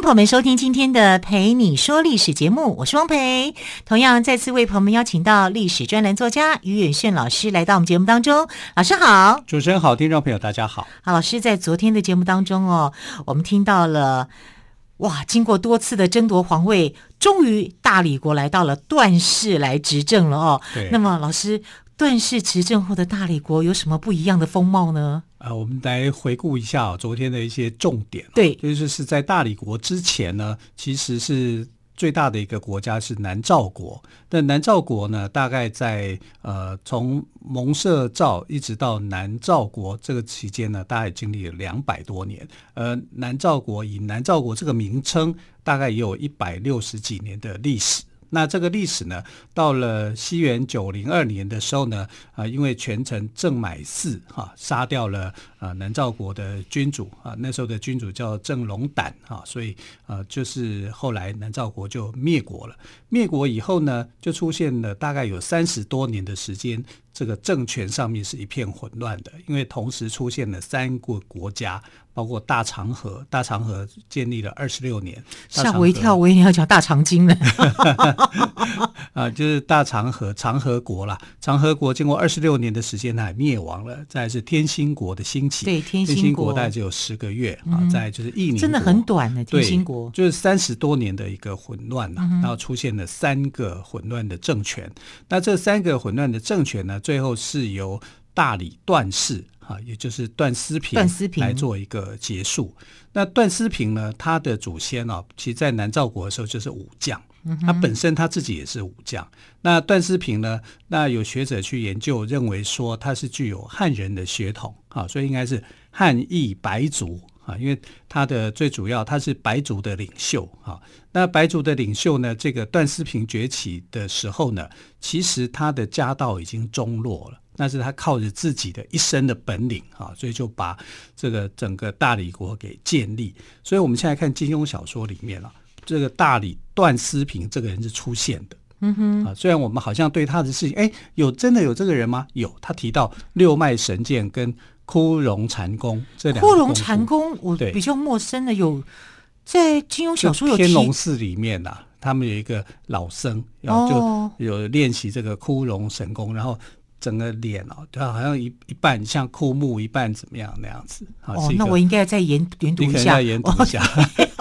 朋友们收听今天的《陪你说历史》节目，我是汪培。同样再次为朋友们邀请到历史专栏作家于远炫老师来到我们节目当中。老师好，主持人好，听众朋友大家好。好，老师在昨天的节目当中哦，我们听到了哇，经过多次的争夺皇位，终于大理国来到了段氏来执政了哦。对。那么老师，段氏执政后的大理国有什么不一样的风貌呢？啊、呃，我们来回顾一下、哦、昨天的一些重点。对，就是是在大理国之前呢，其实是最大的一个国家是南诏国。那南诏国呢，大概在呃从蒙舍诏一直到南诏国这个期间呢，大概经历了两百多年。呃南诏国以南诏国这个名称，大概也有一百六十几年的历史。那这个历史呢，到了西元九零二年的时候呢，啊，因为权臣郑买嗣哈杀掉了啊南诏国的君主啊，那时候的君主叫郑龙胆啊，所以啊，就是后来南诏国就灭国了。灭国以后呢，就出现了大概有三十多年的时间，这个政权上面是一片混乱的，因为同时出现了三个国家。包括大长河，大长河建立了二十六年，吓我一跳，我以为你要讲大长今呢。啊，就是大长河，长河国啦。长河国经过二十六年的时间，它灭亡了。再是天兴国的兴起，对，天兴国，天兴国大概只有十个月、嗯、啊。在就是一年，真的很短的天兴国，就是三十多年的一个混乱呐、然后出现了三个混乱的政权。那这三个混乱的政权呢，最后是由大理段氏。啊，也就是段思平来做一个结束。那段思平呢，他的祖先啊，其实在南诏国的时候就是武将，他本身他自己也是武将。那段思平呢，那有学者去研究，认为说他是具有汉人的血统啊，所以应该是汉裔白族啊，因为他的最主要他是白族的领袖啊。那白族的领袖呢，这个段思平崛起的时候呢，其实他的家道已经中落了。那是他靠着自己的一生的本领啊，所以就把这个整个大理国给建立。所以我们现在看金庸小说里面啊，这个大理段思平这个人是出现的。嗯哼，啊，虽然我们好像对他的事情，哎，有真的有这个人吗？有，他提到六脉神剑跟枯荣禅功这两个。枯荣禅功我比较陌生的，有在金庸小说有天龙寺里面啊，他们有一个老僧，然后就有练习这个枯荣神功，然后。整个脸哦，对，好像一一半像枯木，一半怎么样那样子。哦，那我应该再研研读一下。研读一下。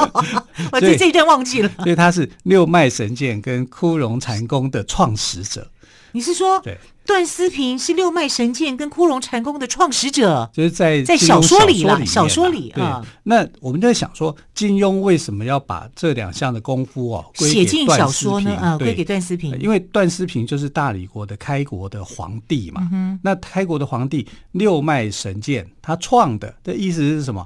我这这一段忘记了。所以他是六脉神剑跟枯荣禅功的创始者。你是说？对。段思平是六脉神剑跟枯荣禅功的创始者，就是在在小说里了。小说里啊，那我们在想说，金庸为什么要把这两项的功夫哦写进小说呢？啊，归给段思平，因为段思平就是大理国的开国的皇帝嘛。嗯、那开国的皇帝六脉神剑，他创的的意思是什么？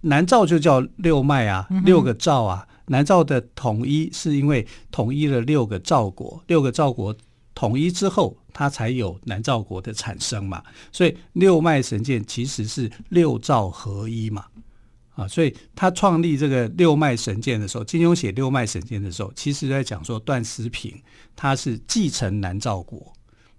南诏就叫六脉啊，六个诏啊。嗯、南诏的统一是因为统一了六个赵国，六个赵国。统一之后，它才有南诏国的产生嘛，所以六脉神剑其实是六诏合一嘛，啊，所以他创立这个六脉神剑的时候，金庸写六脉神剑的时候，其实在讲说段思平他是继承南诏国。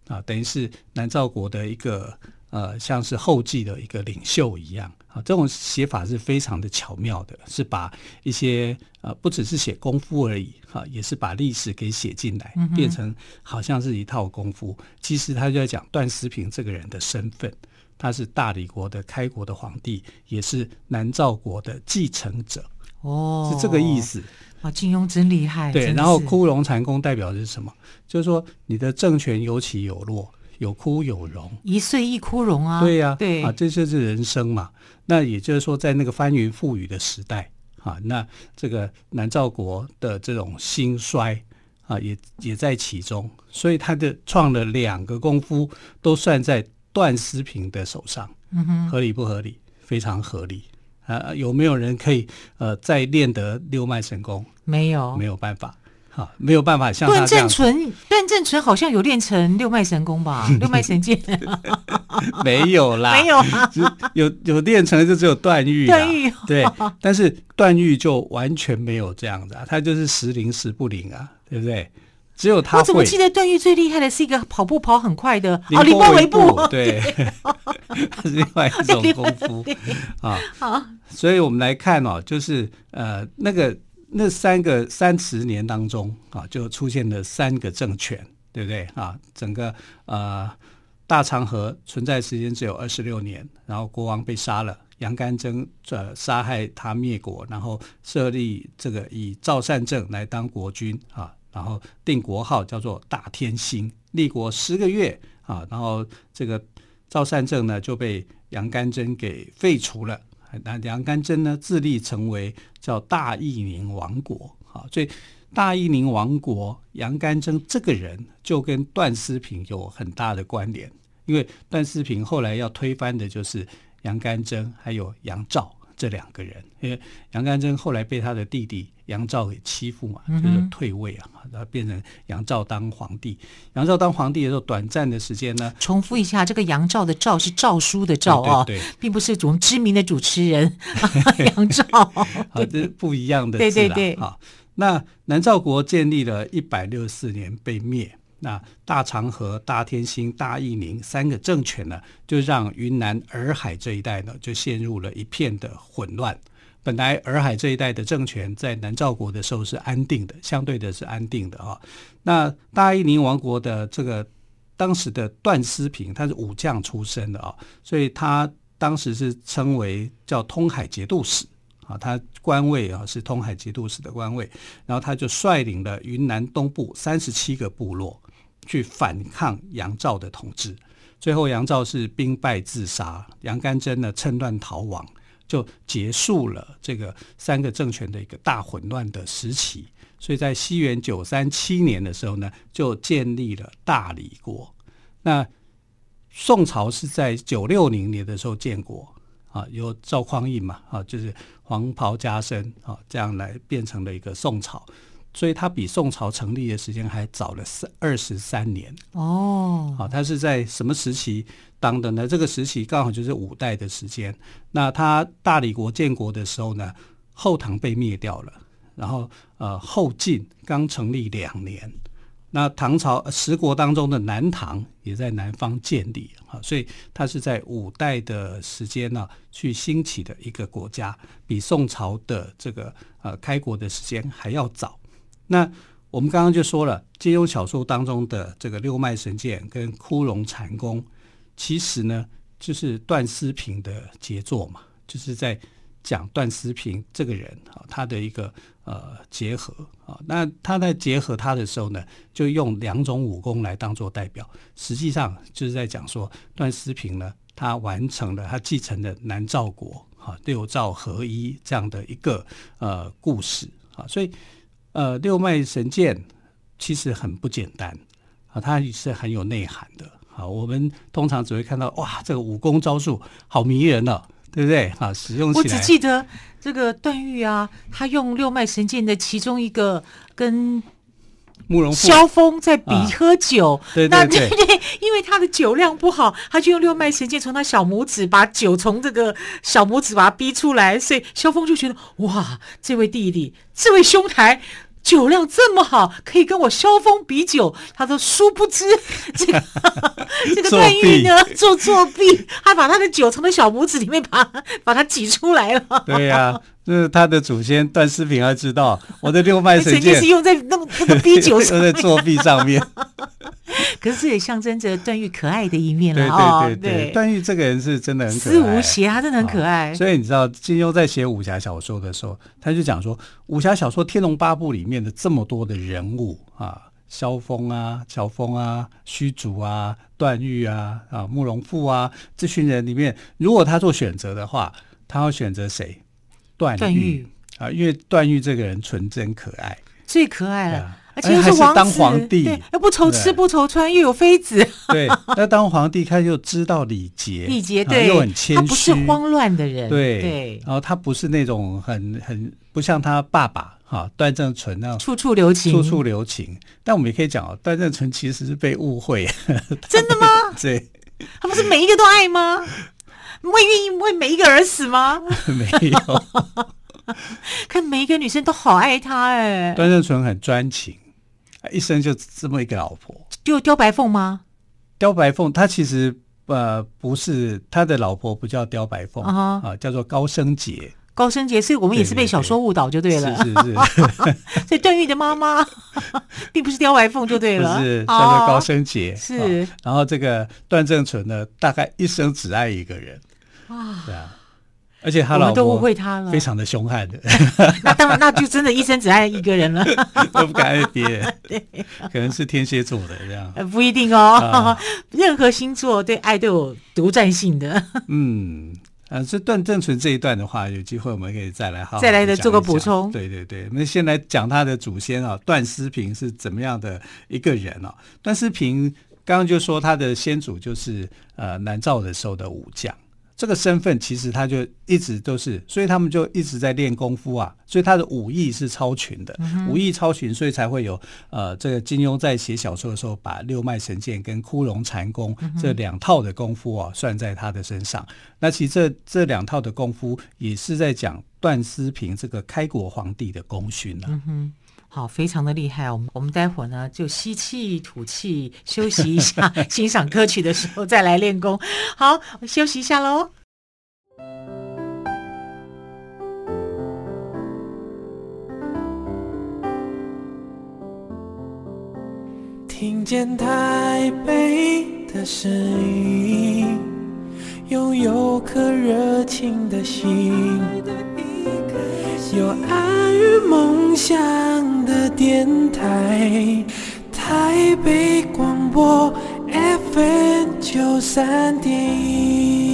啊，等于是南诏国的一个呃，像是后继的一个领袖一样。啊，这种写法是非常的巧妙的，是把一些呃，不只是写功夫而已，哈，也是把历史给写进来，变成好像是一套功夫。其实他就在讲段思平这个人的身份，他是大理国的开国的皇帝，也是南诏国的继承者。哦，是这个意思。啊，金庸真厉害。对，然后枯荣禅功代表的是什么？就是说你的政权有起有落。有枯有荣，一岁一枯荣啊！对呀、啊，对啊，这就是人生嘛。那也就是说，在那个翻云覆雨的时代啊，那这个南诏国的这种兴衰啊，也也在其中。所以他的创了两个功夫，都算在段思平的手上。嗯哼，合理不合理？非常合理啊！有没有人可以呃再练得六脉神功？没有，没有办法。啊，没有办法像段正淳，段正淳好像有练成六脉神功吧？六脉神剑 没有啦，没有啊，有有练成的就只有段誉。段誉对，但是段誉就完全没有这样子啊，他就是时灵时不灵啊，对不对？只有他会。我怎么记得段誉最厉害的是一个跑步跑很快的哦凌波微步，哦，对，是另外一种功夫啊。好，所以我们来看哦，就是呃，那个那三个三十年当中啊，就出现了三个政权，对不对啊？整个呃大长河存在时间只有二十六年，然后国王被杀了，杨干征呃杀害他灭国，然后设立这个以赵善政来当国君啊。然后定国号叫做大天兴，立国十个月啊，然后这个赵善政呢就被杨干征给废除了。那杨干征呢自立成为叫大义宁王国啊，所以大义宁王国杨干征这个人就跟段思平有很大的关联，因为段思平后来要推翻的就是杨干征还有杨照这两个人，因为杨干征后来被他的弟弟。杨照给欺负嘛，就是退位啊，然后变成杨照当皇帝。杨照当皇帝的时候，短暂的时间呢。重复一下，这个杨照的照是诏书的诏啊，对，并不是这种知名的主持人 杨照。好，这不一样的字。对对对。好，那南诏国建立了一百六十四年被灭，那大长河、大天兴、大义宁三个政权呢，就让云南洱海这一带呢，就陷入了一片的混乱。本来洱海这一带的政权在南诏国的时候是安定的，相对的是安定的啊。那大义宁王国的这个当时的段思平，他是武将出身的啊，所以他当时是称为叫通海节度使啊，他官位啊是通海节度使的官位。然后他就率领了云南东部三十七个部落去反抗杨照的统治，最后杨照是兵败自杀，杨干征呢趁乱逃亡。就结束了这个三个政权的一个大混乱的时期，所以在西元九三七年的时候呢，就建立了大理国。那宋朝是在九六零年的时候建国啊，由赵匡胤嘛啊，就是黄袍加身啊，这样来变成了一个宋朝。所以它比宋朝成立的时间还早了三二十三年哦。好，它是在什么时期当的呢？这个时期刚好就是五代的时间。那他大理国建国的时候呢，后唐被灭掉了，然后呃后晋刚成立两年。那唐朝十国当中的南唐也在南方建立啊，所以它是在五代的时间呢去兴起的一个国家，比宋朝的这个呃开国的时间还要早。那我们刚刚就说了，金庸小说当中的这个六脉神剑跟枯荣禅功，其实呢就是段思平的杰作嘛，就是在讲段思平这个人啊，他的一个呃结合啊。那他在结合他的时候呢，就用两种武功来当做代表，实际上就是在讲说段思平呢，他完成了他继承的南诏国啊六诏合一这样的一个呃故事啊，所以。呃，六脉神剑其实很不简单啊，它是很有内涵的啊。我们通常只会看到哇，这个武功招数好迷人哦，对不对啊？使用我只记得这个段誉啊，他用六脉神剑的其中一个跟慕容萧峰在比喝酒，啊、对对对，对对，因为他的酒量不好，他就用六脉神剑从他小拇指把酒从这个小拇指把它逼出来，所以萧峰就觉得哇，这位弟弟，这位兄台。酒量这么好，可以跟我萧峰比酒。他说：“殊不知，这个 这个段誉呢，做作弊，他把他的酒从他小拇指里面把把它挤出来了。”对呀、啊，就是他的祖先段思平，还知道我的六脉 神剑是用在那那个逼酒上，用在作弊上面。可是这也象征着段誉可爱的一面了对对对对，段誉这个人是真的很可爱，思无邪，他真的很可爱。所以你知道金庸在写武侠小说的时候，他就讲说，武侠小说《天龙八部》里面的这么多的人物啊，萧峰啊、乔峰啊、虚竹啊、段誉啊、啊慕容复啊，这群人里面，如果他做选择的话，他要选择谁？段誉。啊，因为段誉这个人纯真可爱，最可爱了。而且是当皇帝，又不愁吃不愁穿，又有妃子。对，那当皇帝他又知道礼节，礼节对，又很谦虚，他不是慌乱的人。对对，然后他不是那种很很不像他爸爸哈，段正淳那处处留情，处处留情。但我们也可以讲哦，段正淳其实是被误会，真的吗？对，他不是每一个都爱吗？会愿意为每一个而死吗？没有，看每一个女生都好爱他哎。段正淳很专情，一生就这么一个老婆。就刁白凤吗？刁白凤，他其实呃不是他的老婆，不叫刁白凤啊，啊，叫做高升杰。高升杰，所以我们也是被小说误导就对了。对对对是是是，所以段誉的妈妈并不是刁白凤就对了，是叫做高生节。是、哦，然后这个段正淳呢，大概一生只爱一个人。啊，对啊，而且他老婆都误会他了，非常的凶悍的。那当然，那就真的一生只爱一个人了，都不敢爱别人。对，可能是天蝎座的这样。呃，不一定哦，啊、任何星座对爱都有独占性的。嗯。呃，这段正淳这一段的话，有机会我们可以再来好好再来的做个补充。对对对，我们先来讲他的祖先啊，段思平是怎么样的一个人啊？段思平刚刚就说他的先祖就是呃南诏的时候的武将。这个身份其实他就一直都是，所以他们就一直在练功夫啊，所以他的武艺是超群的，嗯、武艺超群，所以才会有呃，这个金庸在写小说的时候，把六脉神剑跟枯荣禅功这两套的功夫啊算在他的身上。嗯、那其实这这两套的功夫也是在讲段思平这个开国皇帝的功勋了、啊。嗯好，非常的厉害。我们我们待会儿呢，就吸气吐气，休息一下，欣赏歌曲的时候再来练功。好，休息一下喽。听见台北的声音，拥有颗热情的心，有爱梦想的电台，台北广播 FM 九三点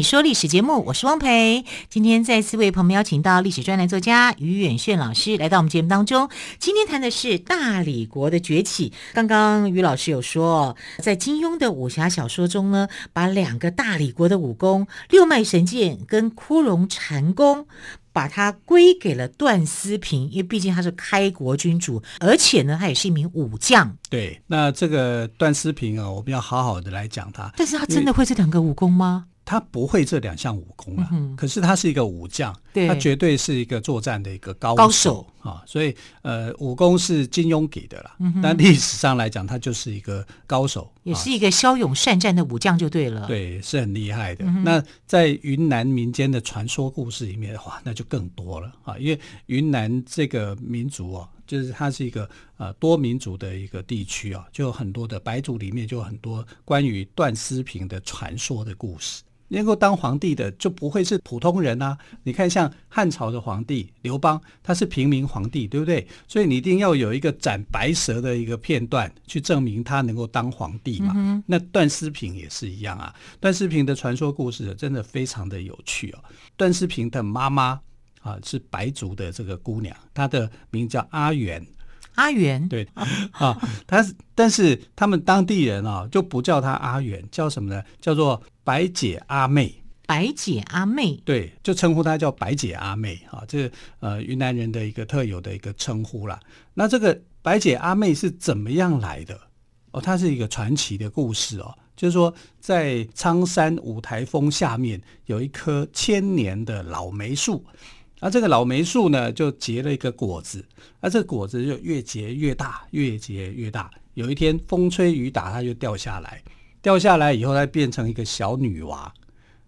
你说历史节目，我是汪培。今天再次为朋友们邀请到历史专栏作家于远炫老师来到我们节目当中。今天谈的是大理国的崛起。刚刚于老师有说，在金庸的武侠小说中呢，把两个大理国的武功六脉神剑跟枯荣禅功，把它归给了段思平，因为毕竟他是开国君主，而且呢，他也是一名武将。对，那这个段思平啊，我们要好好的来讲他。但是他真的会这两个武功吗？他不会这两项武功啊，嗯，可是他是一个武将，他绝对是一个作战的一个高手，高手啊，所以呃，武功是金庸给的啦，嗯，但历史上来讲，他就是一个高手，也是一个骁勇善战的武将就对了，对，是很厉害的。嗯，那在云南民间的传说故事里面的话，那就更多了啊，因为云南这个民族啊。就是它是一个呃多民族的一个地区啊，就有很多的白族里面就有很多关于段思平的传说的故事。能够当皇帝的就不会是普通人啊！你看，像汉朝的皇帝刘邦，他是平民皇帝，对不对？所以你一定要有一个斩白蛇的一个片段去证明他能够当皇帝嘛。嗯、那段思平也是一样啊。段思平的传说故事真的非常的有趣哦。段思平的妈妈。啊，是白族的这个姑娘，她的名叫阿元。阿元，对啊，她是，但是他们当地人啊，就不叫她阿元，叫什么呢？叫做白姐阿妹。白姐阿妹，对，就称呼她叫白姐阿妹啊，这是呃云南人的一个特有的一个称呼啦。那这个白姐阿妹是怎么样来的？哦，它是一个传奇的故事哦，就是说在苍山五台峰下面有一棵千年的老梅树。那这个老梅树呢，就结了一个果子，那这个果子就越结越大，越结越大。有一天风吹雨打，它就掉下来。掉下来以后，它变成一个小女娃。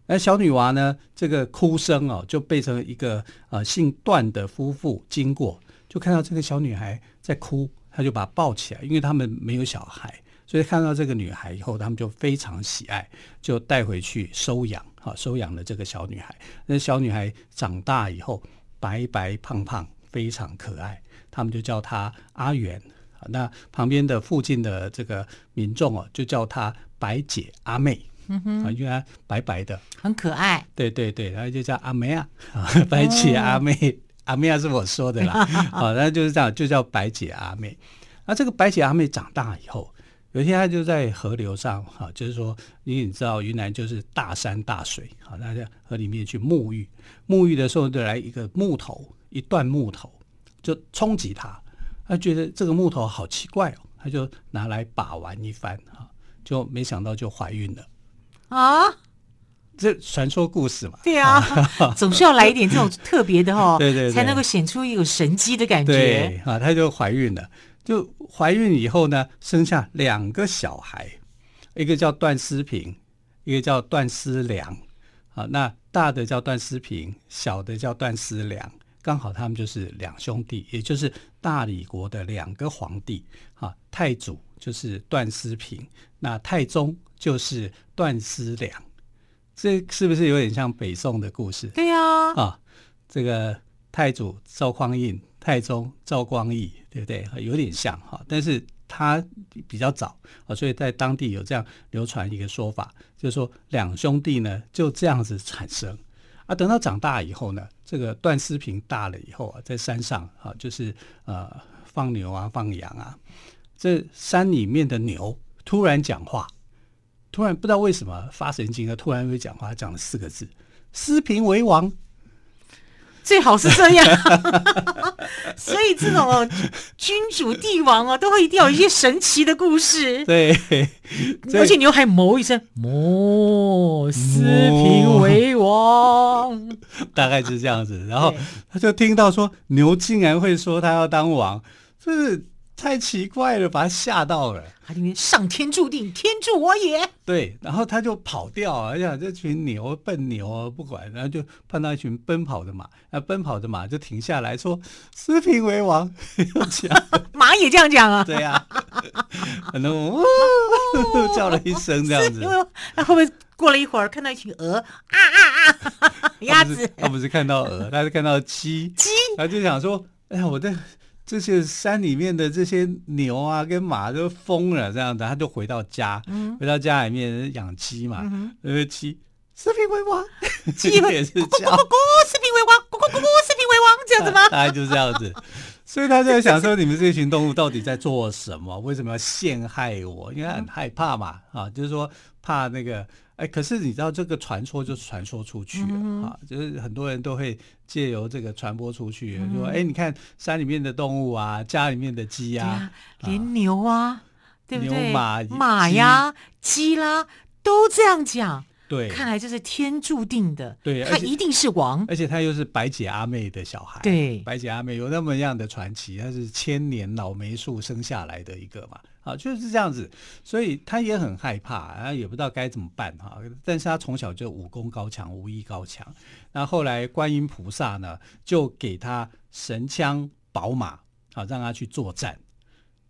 那小女娃呢，这个哭声哦，就变成一个呃姓段的夫妇经过，就看到这个小女孩在哭，他就把她抱起来，因为他们没有小孩，所以看到这个女孩以后，他们就非常喜爱，就带回去收养。好，收养了这个小女孩。那小女孩长大以后，白白胖胖，非常可爱。他们就叫她阿元那旁边的附近的这个民众哦，就叫她白姐阿妹。嗯哼，啊，因为她白白的，很可爱。对对对，然后就叫阿妹啊，白姐阿妹，哦、阿妹啊是我说的啦。好，那就是这样，就叫白姐阿妹。那这个白姐阿妹长大以后，有一天她就在河流上，哈，就是说，因为你知道云南就是大山大水，好，大家河里面去沐浴，沐浴的时候就来一个木头，一段木头就冲击她，她觉得这个木头好奇怪哦，她就拿来把玩一番，哈，就没想到就怀孕了。啊，这传说故事嘛，对啊，总是要来一点这种特别的哦，对，对对，才能够显出一种神机的感觉。对啊，她就怀孕了，就怀孕以后呢，生下两个小孩，一个叫段思平，一个叫段思良。啊，那大的叫段思平，小的叫段思良，刚好他们就是两兄弟，也就是大理国的两个皇帝。啊，太祖就是段思平，那太宗。就是段思良，这是不是有点像北宋的故事？对呀，啊，这个太祖赵匡胤，太宗赵光义，对不对？有点像哈，但是他比较早啊，所以在当地有这样流传一个说法，就是说两兄弟呢就这样子产生啊。等到长大以后呢，这个段思平大了以后啊，在山上啊，就是呃放牛啊放羊啊，这山里面的牛突然讲话。突然不知道为什么发神经了，突然会讲话，讲了四个字：“思平为王。”最好是这样，所以这种君主帝王啊，都会一定要有一些神奇的故事。对，而且牛还谋一声：“谋，思平为王。”大概是这样子。然后他就听到说牛竟然会说他要当王，就是。太奇怪了，把他吓到了。他因为上天注定，天助我也。对，然后他就跑掉啊！哎呀，这群牛笨牛啊，不管，然后就碰到一群奔跑的马，那奔跑的马就停下来说：“四平为王。” 又讲，马也这样讲啊？对呀、啊，然后 叫了一声这样子。那会不会过了一会儿，看到一群鹅啊啊啊，鸭子他？他不是看到鹅，他是看到鸡。鸡，他就想说：“哎呀，我的。”这些山里面的这些牛啊，跟马都疯了，这样的，他就回到家，嗯、回到家里面养鸡嘛，呃、嗯，鸡，视频为王，鸡也是叫，咕咕咕咕，思平为王，咕咕咕咕，思平为王，这样子吗？大概就是这样子，所以他在想说，你们这群动物到底在做什么？为什么要陷害我？因为他很害怕嘛，啊，就是说怕那个。哎，可是你知道这个传说就传说出去了、嗯、啊，就是很多人都会借由这个传播出去，嗯、说哎，你看山里面的动物啊，家里面的鸡呀、啊啊，连牛啊，对不对？牛马马呀，鸡啦，都这样讲。对，看来这是天注定的。对，他一定是王，而且他又是白姐阿妹的小孩。对，白姐阿妹有那么样的传奇，他是千年老梅树生下来的一个嘛。啊，就是这样子，所以他也很害怕，然后也不知道该怎么办哈。但是他从小就武功高强，武艺高强。那后来观音菩萨呢，就给他神枪宝马，好让他去作战。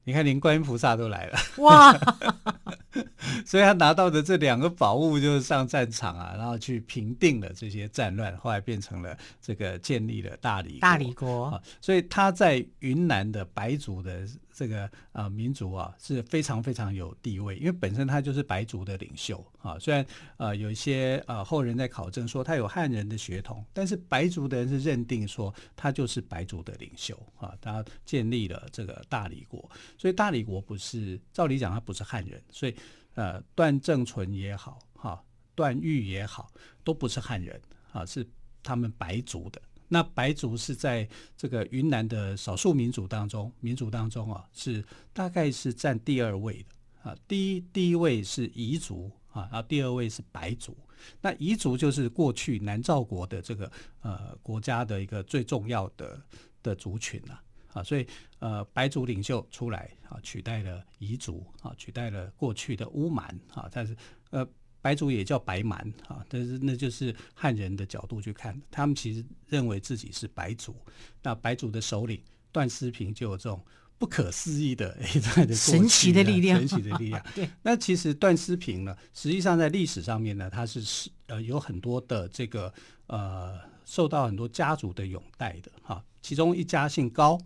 你看，连观音菩萨都来了，哇！所以他拿到的这两个宝物就是上战场啊，然后去平定了这些战乱，后来变成了这个建立了大理大理国啊。所以他在云南的白族的这个啊民族啊是非常非常有地位，因为本身他就是白族的领袖啊。虽然呃有一些呃后人在考证说他有汉人的血统，但是白族的人是认定说他就是白族的领袖啊。他建立了这个大理国，所以大理国不是照理讲他不是汉人，所以。呃，段正淳也好，哈，段誉也好，都不是汉人啊，是他们白族的。那白族是在这个云南的少数民族当中，民族当中啊，是大概是占第二位的啊。第一第一位是彝族啊，然后第二位是白族。那彝族就是过去南诏国的这个呃国家的一个最重要的的族群啊。啊，所以呃，白族领袖出来啊，取代了彝族啊，取代了过去的乌蛮啊，但是呃，白族也叫白蛮啊，但是那就是汉人的角度去看，他们其实认为自己是白族。那白族的首领段思平就有这种不可思议的一段的神奇的力量，神奇的力量。对，那其实段思平呢，实际上在历史上面呢，他是是呃有很多的这个呃受到很多家族的拥戴的哈，其中一家姓高。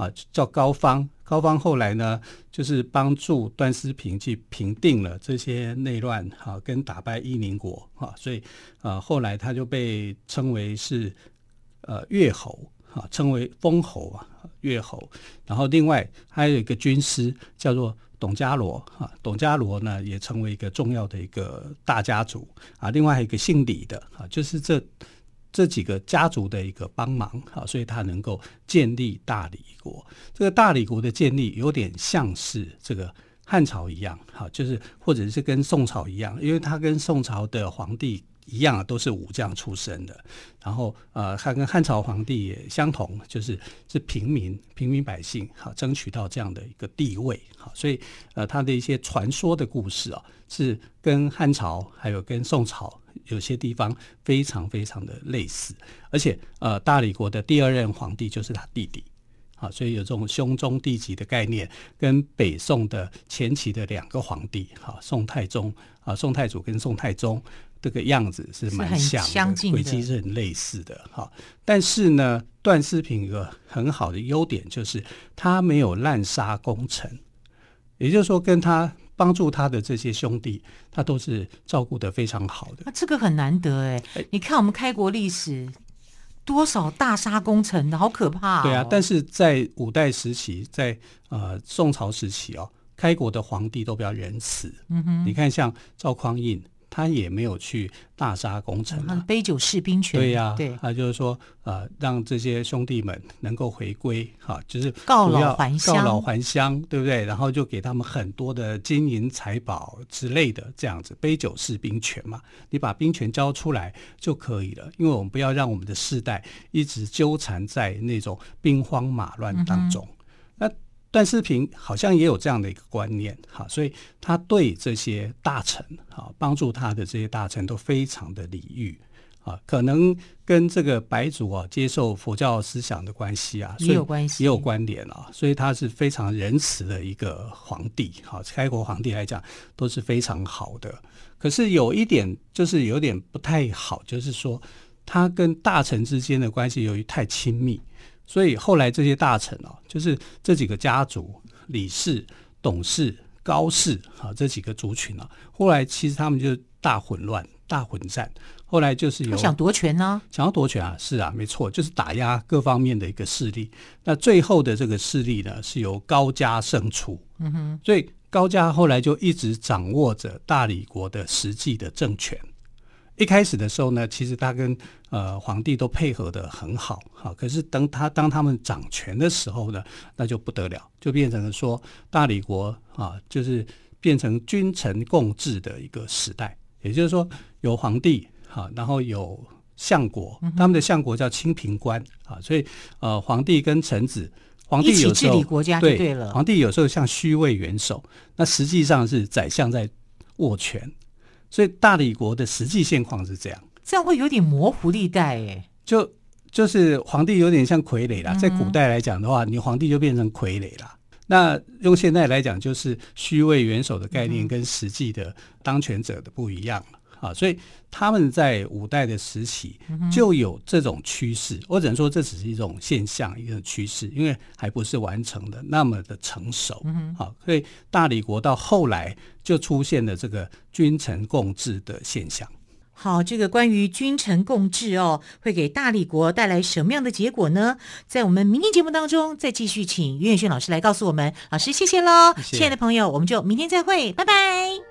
啊，叫高方。高方后来呢，就是帮助段思平去平定了这些内乱，哈、啊，跟打败伊宁国，哈、啊，所以啊，后来他就被称为是呃越侯，哈、啊，称为封侯啊，越侯。然后另外还有一个军师叫做董家罗，哈、啊，董家罗呢也成为一个重要的一个大家族啊。另外还有一个姓李的，啊，就是这。这几个家族的一个帮忙，哈，所以他能够建立大理国。这个大理国的建立有点像是这个汉朝一样，哈，就是或者是跟宋朝一样，因为他跟宋朝的皇帝一样，都是武将出身的。然后，呃，他跟汉朝皇帝也相同，就是是平民、平民百姓，哈，争取到这样的一个地位，哈，所以，呃，他的一些传说的故事啊，是跟汉朝还有跟宋朝。有些地方非常非常的类似，而且呃，大理国的第二任皇帝就是他弟弟，啊，所以有这种兄终弟及的概念，跟北宋的前期的两个皇帝，哈，宋太宗啊，宋太祖跟宋太宗这个样子是蛮像的，轨迹是很类似的，哈。但是呢，段思平有个很好的优点就是他没有滥杀功臣，也就是说跟他。帮助他的这些兄弟，他都是照顾的非常好的。那、啊、这个很难得哎！你看我们开国历史，多少大杀功臣的，好可怕、哦。对啊，但是在五代时期，在呃宋朝时期哦，开国的皇帝都比较仁慈。嗯哼，你看像赵匡胤。他也没有去大杀功臣、啊，杯酒释兵权。对呀、啊，对，他就是说，呃，让这些兄弟们能够回归，哈、啊，就是告老还乡，告老还乡，对不对？然后就给他们很多的金银财宝之类的，这样子，杯酒释兵权嘛，你把兵权交出来就可以了，因为我们不要让我们的世代一直纠缠在那种兵荒马乱当中。嗯段世平好像也有这样的一个观念，哈，所以他对这些大臣，哈，帮助他的这些大臣都非常的礼遇，啊，可能跟这个白族啊接受佛教思想的关系啊，也有关系，也有关联啊，所以他是非常仁慈的一个皇帝，哈，开国皇帝来讲都是非常好的。可是有一点就是有点不太好，就是说他跟大臣之间的关系由于太亲密。所以后来这些大臣啊，就是这几个家族，李氏、董氏、高氏啊，这几个族群啊，后来其实他们就大混乱、大混战。后来就是有想夺权呢，想要夺权啊，是啊，没错，就是打压各方面的一个势力。那最后的这个势力呢，是由高家胜出。嗯哼，所以高家后来就一直掌握着大理国的实际的政权。一开始的时候呢，其实他跟呃皇帝都配合的很好，哈。可是等他当他们掌权的时候呢，那就不得了，就变成了说大理国啊，就是变成君臣共治的一个时代。也就是说，有皇帝哈，然后有相国，他们的相国叫清平官啊，所以呃，皇帝跟臣子，皇帝有时候治理国家对，对了，皇帝有时候像虚位元首，那实际上是宰相在握权。所以大理国的实际现况是这样，这样会有点模糊地带诶。就就是皇帝有点像傀儡啦，在古代来讲的话，你皇帝就变成傀儡啦。那用现在来讲，就是虚位元首的概念跟实际的当权者的不一样了。啊，所以他们在五代的时期就有这种趋势，我只能说这只是一种现象，一种趋势，因为还不是完成的那么的成熟。好，所以大理国到后来就出现了这个君臣共治的现象。好，这个关于君臣共治哦，会给大理国带来什么样的结果呢？在我们明天节目当中再继续请岳轩老师来告诉我们。老师，谢谢喽，谢谢。亲爱的朋友，我们就明天再会，拜拜。